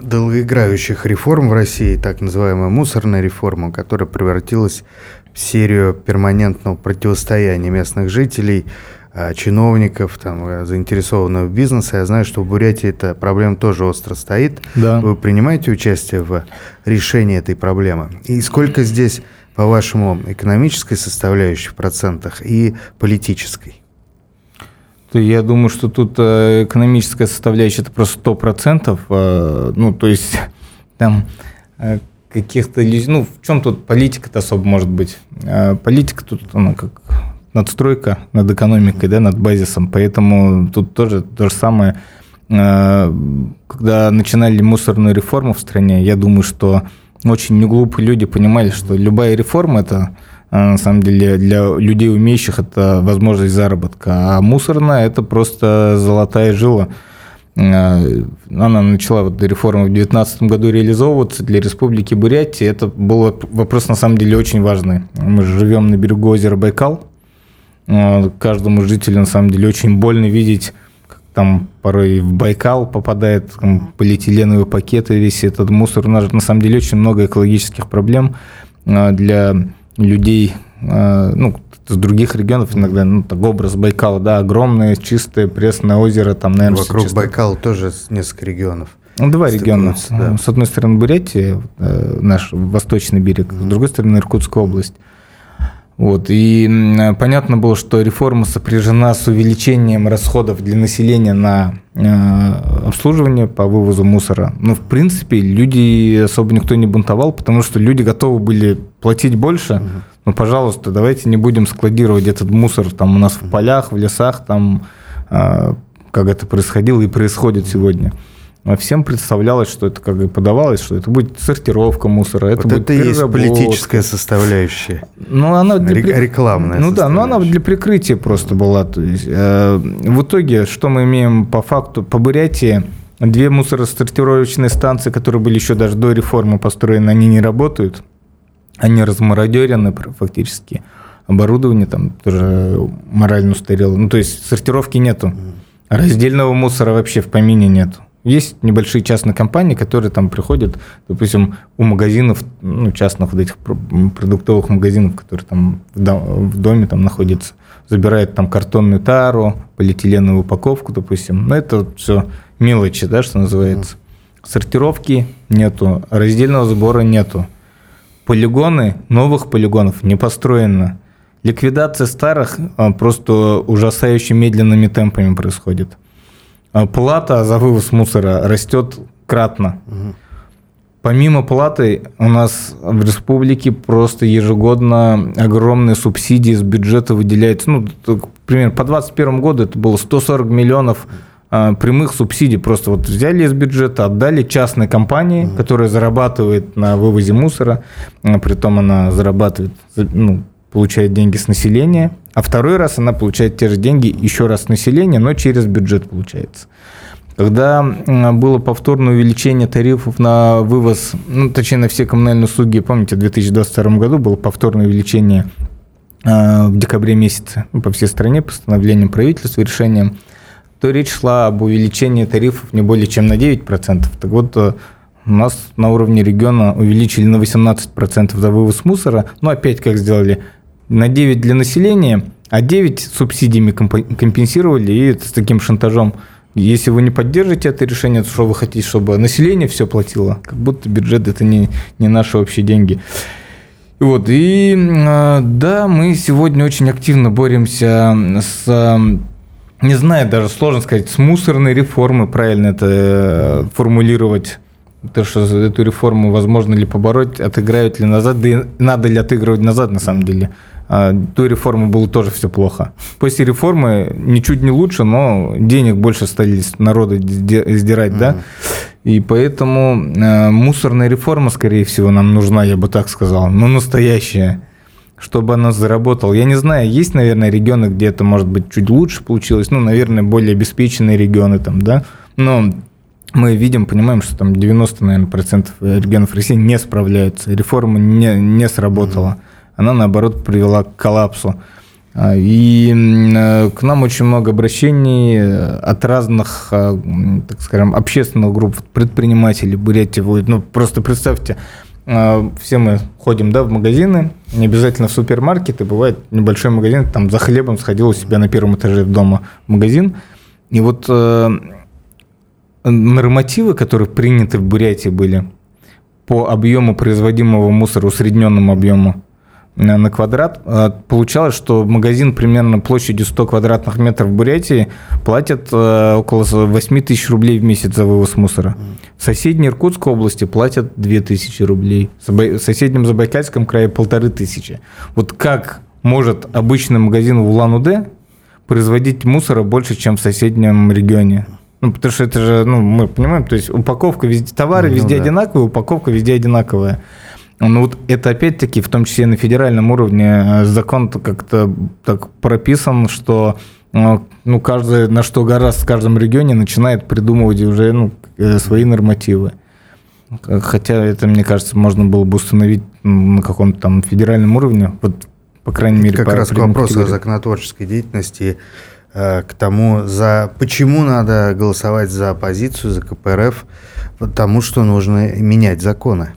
долгоиграющих реформ в России, так называемая мусорная реформа, которая превратилась в серию перманентного противостояния местных жителей, э, чиновников, там, э, заинтересованного бизнеса. Я знаю, что в Бурятии эта проблема тоже остро стоит. Да. Вы принимаете участие в решении этой проблемы? И сколько здесь по-вашему, экономической составляющей в процентах и политической? Я думаю, что тут э, экономическая составляющая это просто сто процентов. Э, ну, то есть там э, каких-то... Ну, в чем тут политика-то особо может быть? Политика тут, она как надстройка над экономикой, да, над базисом. Поэтому тут тоже то же самое. Когда начинали мусорную реформу в стране, я думаю, что очень неглупые люди понимали, что любая реформа – это а, на самом деле для людей умеющих это возможность заработка, а мусорная – это просто золотая жила. А, она начала вот реформа в 2019 году реализовываться для Республики Бурятия. Это был вопрос на самом деле очень важный. Мы живем на берегу озера Байкал. А, каждому жителю на самом деле очень больно видеть там порой в Байкал попадает там, полиэтиленовые пакеты, весь этот мусор. У нас на самом деле очень много экологических проблем а, для людей, а, ну, с других регионов иногда, ну, так образ Байкала, да, огромное, чистое, пресное озеро, там, наверное, Вокруг чисто... Байкала тоже несколько регионов. Ну, два региона. Да. С одной стороны Бурятия, э, наш восточный берег, с другой стороны Иркутская область. Вот. И понятно было, что реформа сопряжена с увеличением расходов для населения на э, обслуживание по вывозу мусора. Но, в принципе, люди особо никто не бунтовал, потому что люди готовы были платить больше. Угу. Ну, пожалуйста, давайте не будем складировать этот мусор там у нас в полях, в лесах, там, э, как это происходило и происходит сегодня. А всем представлялось, что это как бы подавалось, что это будет сортировка мусора, это вот будет это и есть политическая составляющая. Ну, она для Ре- рекламная. Ну да, но она для прикрытия просто была. То есть, э, в итоге, что мы имеем по факту? По Бурятии две мусоросортировочные станции, которые были еще даже до реформы построены, они не работают. Они размародерены фактически. Оборудование там тоже морально устарело. Ну, то есть сортировки нету. Раздельного мусора вообще в помине нету. Есть небольшие частные компании, которые там приходят, допустим, у магазинов, ну, частных вот этих продуктовых магазинов, которые там в доме там находятся, забирают там картонную тару, полиэтиленовую упаковку, допустим. Но это все мелочи, да, что называется. Сортировки нету, раздельного сбора нету. Полигоны, новых полигонов не построено. Ликвидация старых а, просто ужасающе медленными темпами происходит. А плата за вывоз мусора растет кратно. Угу. Помимо платы у нас в республике просто ежегодно огромные субсидии из бюджета выделяются. Ну, примерно по 2021 году это было 140 миллионов а, прямых субсидий. Просто вот взяли из бюджета, отдали частной компании, угу. которая зарабатывает на вывозе мусора. А, притом она зарабатывает, ну, получает деньги с населения, а второй раз она получает те же деньги еще раз с населения, но через бюджет получается. Когда было повторное увеличение тарифов на вывоз, ну, точнее, на все коммунальные услуги, помните, в 2022 году было повторное увеличение э, в декабре месяце по всей стране постановлением правительства, решением, то речь шла об увеличении тарифов не более чем на 9%. Так вот, э, у нас на уровне региона увеличили на 18% за вывоз мусора. Но опять как сделали? На 9 для населения, а 9 субсидиями компенсировали и с таким шантажом – если вы не поддержите это решение, то что вы хотите, чтобы население все платило? Как будто бюджет это не, не наши общие деньги. Вот, и а, да, мы сегодня очень активно боремся с, не знаю, даже сложно сказать, с мусорной реформой, правильно это э, формулировать. То, что эту реформу возможно ли побороть, отыграют ли назад, да и надо ли отыгрывать назад на самом деле. А, до реформы было тоже все плохо. После реформы ничуть не лучше, но денег больше стали народу сдирать, mm-hmm. да. И поэтому э, мусорная реформа, скорее всего, нам нужна, я бы так сказал, но настоящая, чтобы она заработала. Я не знаю, есть, наверное, регионы, где это, может быть, чуть лучше получилось, ну, наверное, более обеспеченные регионы там, да, но мы видим, понимаем, что там 90, наверное, процентов регионов России не справляются, реформа не, не сработала. Mm-hmm она, наоборот, привела к коллапсу. А, и э, к нам очень много обращений э, от разных, э, так скажем, общественных групп, предпринимателей Бурятии. Ну, просто представьте, все мы ходим да, в магазины, не обязательно в супермаркеты, бывает небольшой магазин, там за хлебом сходил у себя на первом этаже дома в магазин. И вот нормативы, которые приняты в Бурятии были по объему производимого мусора, усредненному объему, на квадрат. А, получалось, что магазин примерно площадью 100 квадратных метров в Бурятии платят э, около 8 тысяч рублей в месяц за вывоз мусора. В соседней Иркутской области платят 2 тысячи рублей. В соседнем Забайкальском крае полторы тысячи. Вот как может обычный магазин в Улан-Удэ производить мусора больше, чем в соседнем регионе? Ну, потому что это же, ну, мы понимаем, то есть упаковка везде, товары ну, везде да. одинаковые, упаковка везде одинаковая. Ну вот это опять-таки, в том числе на федеральном уровне, э, закон как-то так прописан, что э, ну, каждый на что гораздо в каждом регионе начинает придумывать уже ну, э, свои нормативы. Хотя это, мне кажется, можно было бы установить на каком-то там федеральном уровне, вот, по крайней мере, как по раз к вопросу о законотворческой деятельности, к тому, за почему надо голосовать за оппозицию, за КПРФ, потому что нужно менять законы.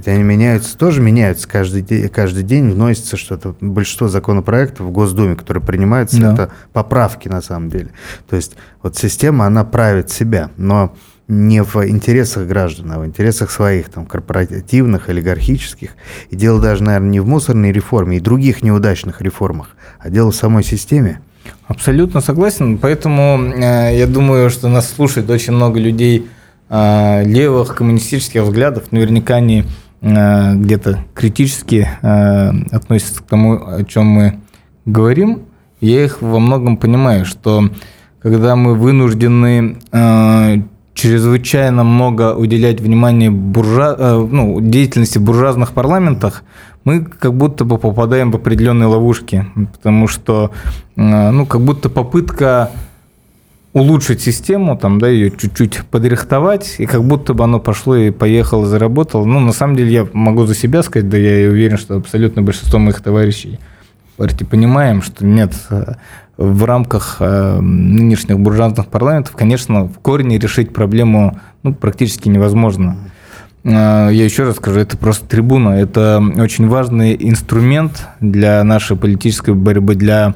Ведь они меняются, тоже меняются каждый, день, каждый день, вносится что-то. Большинство законопроектов в Госдуме, которые принимаются, да. это поправки на самом деле. То есть вот система, она правит себя, но не в интересах граждан, а в интересах своих, там, корпоративных, олигархических. И дело даже, наверное, не в мусорной реформе и других неудачных реформах, а дело в самой системе. Абсолютно согласен. Поэтому э, я думаю, что нас слушает очень много людей э, левых коммунистических взглядов. Наверняка они где-то критически э, относятся к тому, о чем мы говорим, я их во многом понимаю, что когда мы вынуждены э, чрезвычайно много уделять внимание буржуа, ну, деятельности в буржуазных парламентах, мы как будто бы попадаем в определенные ловушки, потому что ну, как будто попытка улучшить систему, там, да, ее чуть-чуть подрихтовать, и как будто бы оно пошло и поехало, заработало. Ну, на самом деле, я могу за себя сказать, да я и уверен, что абсолютно большинство моих товарищей партии понимаем, что нет, э, в рамках э, нынешних буржуазных парламентов, конечно, в корне решить проблему ну, практически невозможно. Э, я еще раз скажу, это просто трибуна, это очень важный инструмент для нашей политической борьбы, для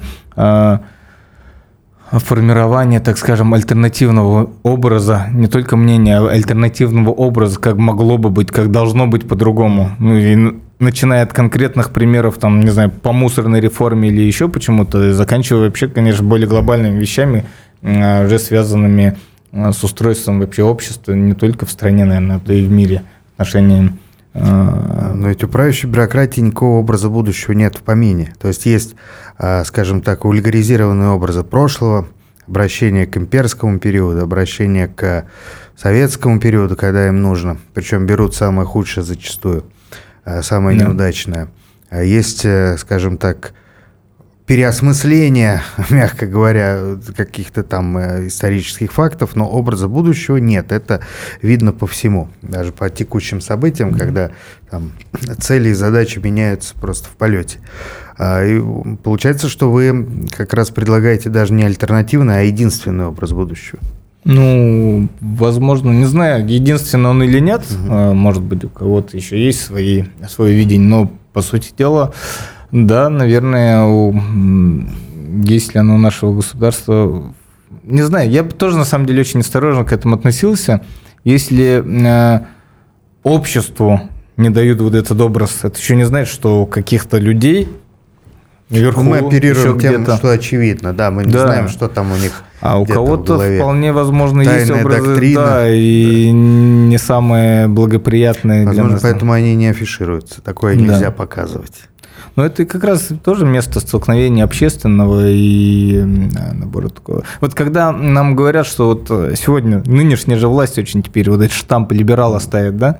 формирование, так скажем, альтернативного образа, не только мнения, а альтернативного образа, как могло бы быть, как должно быть по-другому. Ну и начиная от конкретных примеров, там, не знаю, по мусорной реформе или еще почему-то, заканчивая вообще, конечно, более глобальными вещами, а, уже связанными а, с устройством вообще общества, не только в стране, наверное, но и в мире отношениями но ведь у правящей бюрократии никакого образа будущего нет в помине. То есть есть, а, скажем так, вульгаризированные образы прошлого, обращение к имперскому периоду, обращение к советскому периоду, когда им нужно. Причем берут самое худшее зачастую, а, самое да. неудачное. Есть, э, скажем так, переосмысления, мягко говоря, каких-то там э, исторических фактов, но образа будущего нет. Это видно по всему, даже по текущим событиям, когда там, цели и задачи меняются просто в полете. А, и получается, что вы как раз предлагаете даже не альтернативный, а единственный образ будущего. Ну, возможно, не знаю, единственный он или нет. Угу. Может быть, у кого-то еще есть свои, свое видение, но, по сути дела, да, наверное, у, если оно у нашего государства... Не знаю, я бы тоже, на самом деле, очень осторожно к этому относился. Если э, обществу не дают вот этот образ, это еще не значит, что у каких-то людей Вверху мы оперируем тем, что очевидно, да, мы не да. знаем, что там у них. А у кого-то вполне возможно Тайная есть образы, доктрина. да, и да. не самые благоприятные Возможно, для нас. поэтому они не афишируются, такое нельзя да. показывать. Но это как раз тоже место столкновения общественного и наоборот такого. Вот когда нам говорят, что вот сегодня нынешняя же власть очень теперь вот эти штампы либерала ставит, да?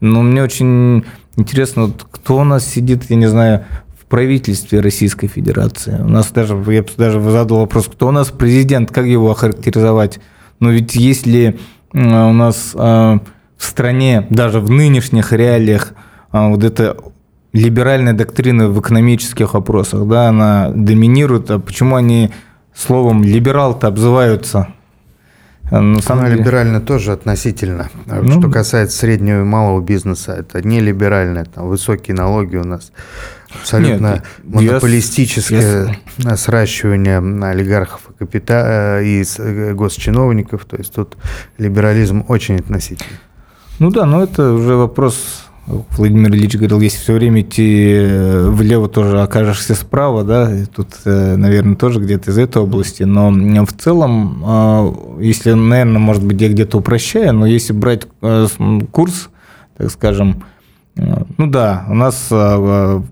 Но мне очень интересно, вот кто у нас сидит, я не знаю, в правительстве Российской Федерации. У нас даже, я даже задал вопрос, кто у нас президент, как его охарактеризовать? Но ведь если у нас в стране, даже в нынешних реалиях, вот это либеральная доктрина в экономических вопросах, да, она доминирует, а почему они словом либерал-то обзываются? А, на самом Она деле... либеральна тоже относительно. А ну, Что касается среднего и малого бизнеса, это не либерально, там высокие налоги у нас. Абсолютно Нет, монополистическое я... сращивание олигархов и, капита... Э, и э, госчиновников. То есть тут либерализм очень относительный. Ну да, но это уже вопрос Владимир Ильич говорил, если все время идти э, влево, тоже окажешься справа, да, тут, э, наверное, тоже где-то из этой области, но в целом, а, если, наверное, может быть, я где-то упрощаю, но если брать э, курс, так скажем, ну да, у нас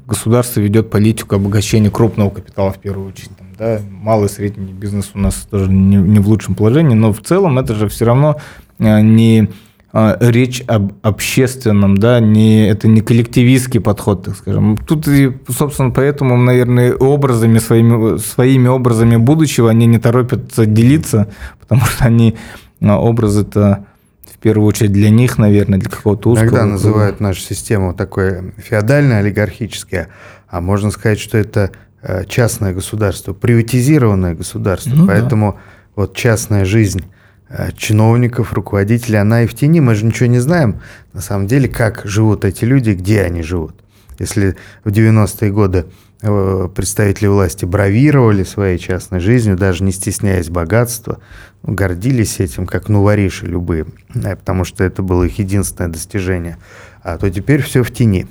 государство ведет политику обогащения крупного капитала в первую очередь. да, малый и средний бизнес у нас тоже не, не в лучшем положении, но в целом это же все равно не речь об общественном, да, не, это не коллективистский подход, так скажем. Тут, и, собственно, поэтому, наверное, образами, своими, своими образами будущего они не торопятся делиться, потому что они а, образы-то в первую очередь для них, наверное, для какого-то узкого. Иногда называют нашу систему такой феодальной, олигархической, а можно сказать, что это э, частное государство, приватизированное государство. Ну, Поэтому да. вот частная жизнь чиновников, руководителей, она и в тени. Мы же ничего не знаем, на самом деле, как живут эти люди, где они живут. Если в 90-е годы э, представители власти бравировали своей частной жизнью, даже не стесняясь богатства, гордились этим, как ну вориши любые, э, потому что это было их единственное достижение, а то теперь все в тени.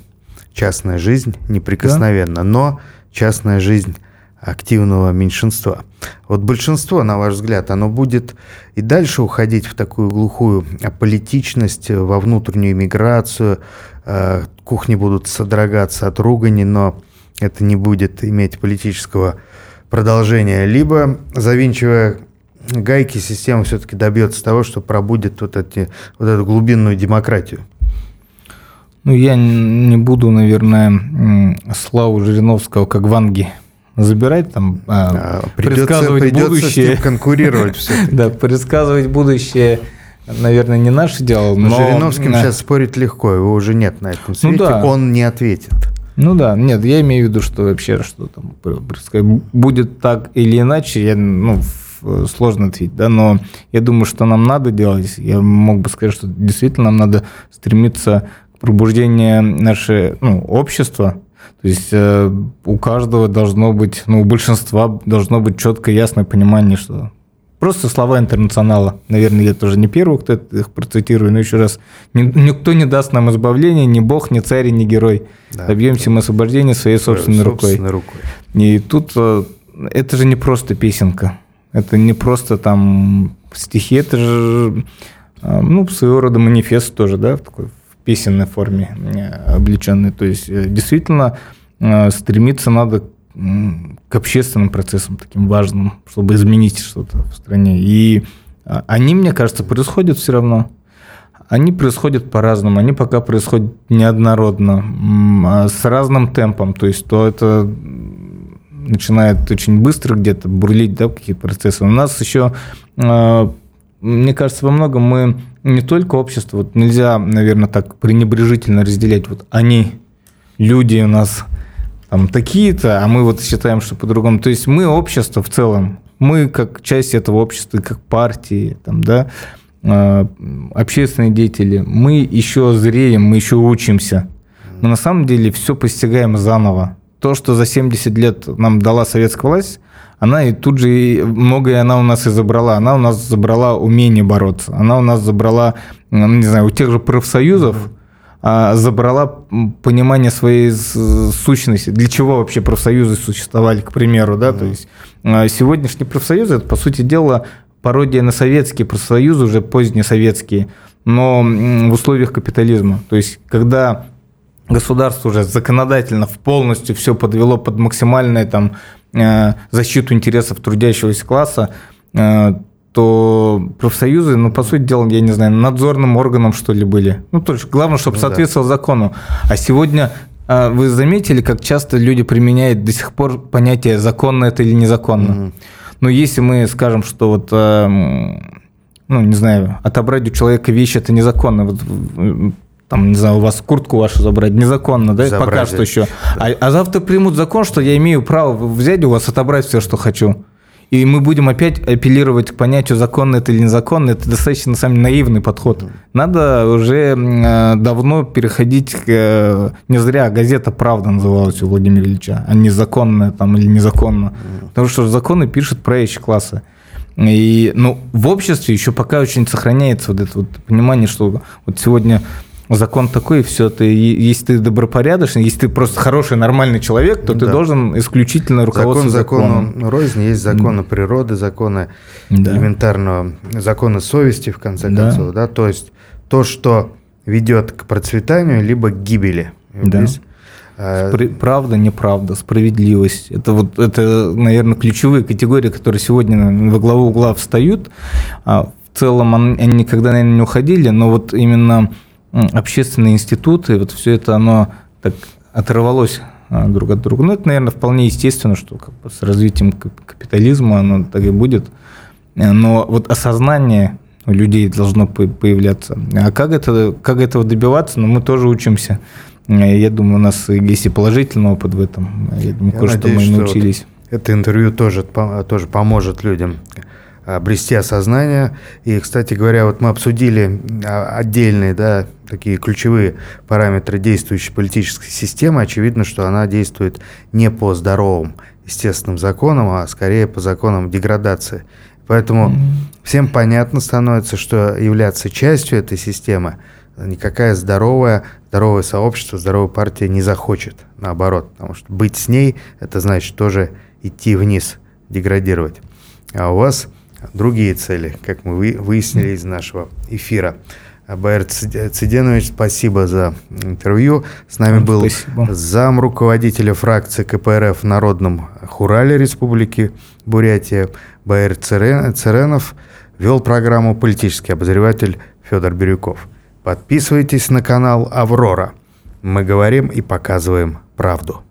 Частная жизнь неприкосновенна, да? но частная жизнь активного меньшинства. Вот большинство, на ваш взгляд, оно будет и дальше уходить в такую глухую политичность, во внутреннюю миграцию, э, кухни будут содрогаться от ругани, но это не будет иметь политического продолжения. Либо, завинчивая гайки, система все-таки добьется того, что пробудет вот, эти, вот эту глубинную демократию. Ну, я не буду, наверное, славу Жириновского как Ванги забирать, там, а, придется, предсказывать придется будущее. С конкурировать все Да, предсказывать будущее, наверное, не наше дело. Но Жириновским сейчас спорить легко, его уже нет на этом ну свете, ну, да. он не ответит. Ну да, нет, я имею в виду, что вообще что там будет так или иначе, я, ну, сложно ответить, да, но я думаю, что нам надо делать. Я мог бы сказать, что действительно нам надо стремиться к пробуждению нашего ну, общества, то есть э, у каждого должно быть, ну, у большинства должно быть четкое, ясное понимание, что просто слова интернационала. Наверное, я тоже не первый, кто их процитирую, но еще раз, никто не даст нам избавления, ни бог, ни царь, ни герой. Да, Добьемся мы освобождения своей собственной, собственной рукой. рукой. И тут э, это же не просто песенка, это не просто там стихи, это же э, ну, своего рода манифест тоже, да, такой песенной форме э, облеченной. То есть э, действительно э, стремиться надо к общественным процессам таким важным, чтобы изменить что-то в стране. И а, они, мне кажется, происходят все равно. Они происходят по-разному, они пока происходят неоднородно, а с разным темпом. То есть то это начинает очень быстро где-то бурлить, да, какие-то процессы. У нас еще, мне кажется, во многом мы не только общество, вот нельзя, наверное, так пренебрежительно разделять, вот они, люди у нас там такие-то, а мы вот считаем, что по-другому. То есть мы общество в целом, мы как часть этого общества, как партии, там, да, а, общественные деятели, мы еще зреем, мы еще учимся. Но на самом деле все постигаем заново. То, что за 70 лет нам дала советская власть, она и тут же многое она у нас и забрала. Она у нас забрала умение бороться. Она у нас забрала, ну, не знаю, у тех же профсоюзов а, забрала понимание своей сущности. Для чего вообще профсоюзы существовали, к примеру, да? То есть а, сегодняшние профсоюзы это по сути дела пародия на советские профсоюзы уже позднесоветские, но в условиях капитализма. То есть когда государство уже законодательно полностью все подвело под максимальную там, защиту интересов трудящегося класса, э, то профсоюзы, ну, по сути дела, я не знаю, надзорным органом, что ли, были. Ну, то есть главное, чтобы ну, соответствовал да. закону. А сегодня э, вы заметили, как часто люди применяют до сих пор понятие законно это или незаконно. Угу. Но если мы скажем, что вот ну, не знаю, отобрать у человека вещи это незаконно. Вот там, не знаю, у вас куртку вашу забрать незаконно, да, Забрать. пока что еще. А, а завтра примут закон, что я имею право взять у вас, отобрать все, что хочу. И мы будем опять апеллировать к понятию, законно это или незаконно. Это достаточно, на самом деле, наивный подход. Надо уже э, давно переходить к... Э, не зря газета «Правда» называлась у Владимира Ильича, а незаконно там или незаконно. Потому что законы пишут правящие классы. И, ну, в обществе еще пока очень сохраняется вот это вот понимание, что вот сегодня закон такой, и все, ты, если ты добропорядочный, если ты просто хороший, нормальный человек, то да. ты должен исключительно руководствоваться закон, законом. Закону рознь, есть законы природы, законы да. элементарного, законы совести, в конце да. концов, да, то есть то, что ведет к процветанию, либо к гибели. Да. Здесь, а, Спр- правда, неправда, справедливость. Это вот это, наверное, ключевые категории, которые сегодня во главу угла встают. А в целом они никогда, наверное, не уходили, но вот именно общественные институты, вот все это, оно так оторвалось а, друг от друга. Ну, это, наверное, вполне естественно, что как бы с развитием капитализма оно так и будет. Но вот осознание у людей должно появляться. А как, это, как этого добиваться, ну, мы тоже учимся. Я думаю, у нас есть и положительный опыт в этом. Я думаю, кое-что мы научились. Вот это интервью тоже, тоже поможет людям обрести осознание. И, кстати говоря, вот мы обсудили а, отдельные, да, такие ключевые параметры действующей политической системы. Очевидно, что она действует не по здоровым естественным законам, а скорее по законам деградации. Поэтому mm-hmm. всем понятно становится, что являться частью этой системы никакая здоровая, здоровое сообщество, здоровая партия не захочет. Наоборот, потому что быть с ней, это значит тоже идти вниз, деградировать. А у вас другие цели, как мы выяснили из нашего эфира. Байер Циденович, спасибо за интервью. С нами был спасибо. зам руководителя фракции КПРФ в Народном Хурале Республики Бурятия Байер Церенов. Вел программу политический обозреватель Федор Бирюков. Подписывайтесь на канал «Аврора». Мы говорим и показываем правду.